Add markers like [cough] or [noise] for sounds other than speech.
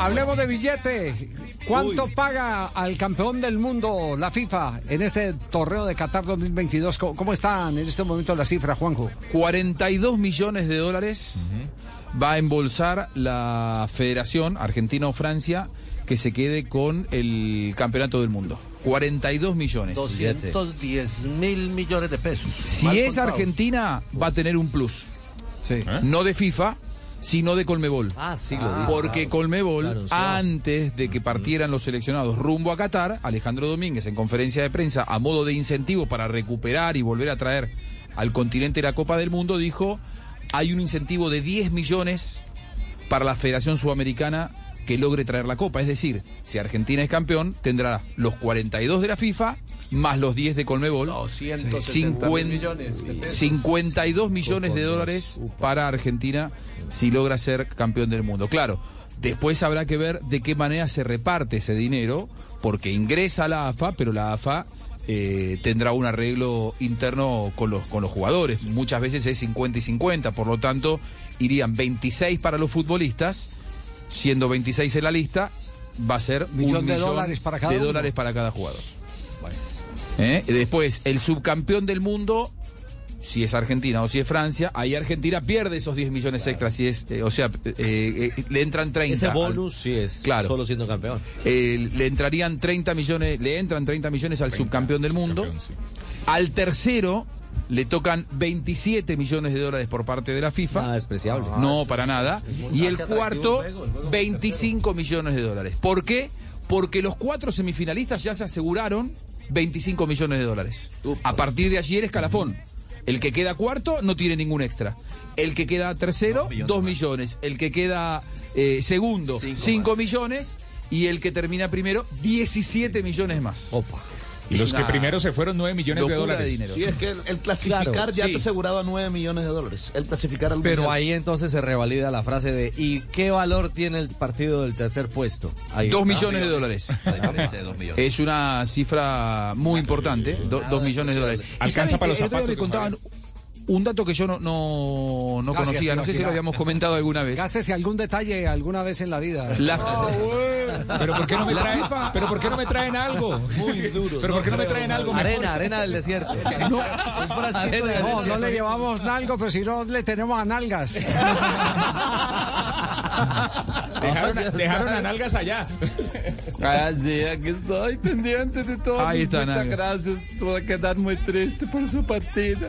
hablemos de billete. ¿Cuánto paga al campeón del mundo la FIFA en este torneo de Qatar 2022? ¿Cómo, cómo están en este momento las cifras, Juanjo? 42 millones de dólares va a embolsar la Federación Argentina o Francia que se quede con el campeonato del mundo. 42 millones. 210 mil millones de pesos. Si Mal es. Argentina, va a tener un plus. Sí. No de FIFA, sino de Colmebol. Ah, sí, lo dijo. Porque Colmebol, Claro, antes de que partieran los seleccionados rumbo a Qatar, Alejandro Domínguez en conferencia de prensa, a modo de incentivo para recuperar y volver a traer al continente la Copa del Mundo, dijo, hay un incentivo de 10 millones para la Federación Sudamericana que logre traer la Copa. Es decir, si Argentina es campeón, tendrá los 42 de la FIFA más los 10 de Colmebol. 270 mil millones de pesos. 52 millones de dólares para Argentina si logra ser campeón del mundo. Claro, después habrá que ver de qué manera se reparte ese dinero, porque ingresa a la AFA, pero la AFA eh, tendrá un arreglo interno con los, con los jugadores. Muchas veces es 50 y 50, por lo tanto irían 26 para los futbolistas, siendo 26 en la lista, va a ser Millón un de millón dólares para cada de uno. dólares para cada jugador. ¿Eh? Después, el subcampeón del mundo, si es Argentina o si es Francia, ahí Argentina pierde esos 10 millones extras. Si es, eh, o sea, eh, eh, le entran 30. Ese al- bonus sí es Claro. solo siendo campeón. eh, le entrarían 30 millones, le entran 30 millones al subcampeón del mundo. Al tercero le tocan 27 millones de dólares por parte de la FIFA. Nada despreciable. No, para nada. Y el cuarto, el juego, el juego 25 millones de dólares. ¿Por qué? Porque los cuatro semifinalistas ya se aseguraron 25 millones de dólares. A partir de allí el escalafón. El que queda cuarto no tiene ningún extra. El que queda tercero, 2 millones. El que queda eh, segundo, 5 millones. Y el que termina primero, 17 millones más. Opa. Y los que primero se fueron 9 millones de dólares. dinero. Sí, es que el, el clasificar Claro, ya sí. te aseguraba 9 millones de dólares. El clasificar al Pero mundial. ahí entonces se revalida la frase de ¿y qué valor tiene el partido del tercer puesto? Ahí 2 está. millones de dólares. Es una cifra muy importante, do- dos millones de dólares. ¿Y Alcanza para los zapatos, contaban un dato que yo no, no, no Gracias, conocía, no sé si lo habíamos comentado alguna vez. Gástese algún detalle alguna vez en la vida. La, Pero ¿por qué no me La traen, pero ¿por qué no me traen algo? [laughs] Pero ¿por qué no me traen algo mejor? Arena, arena del desierto. [laughs] No, arena del No, no le llevamos nalgo, pero si no le tenemos a nalgas. [laughs] Dejaron, a- dejaron a nalgas allá. Ah, sí, aquí estoy pendiente de todo. Ahí está, Muchas Nalgas. gracias. Voy a quedar muy triste por su partida.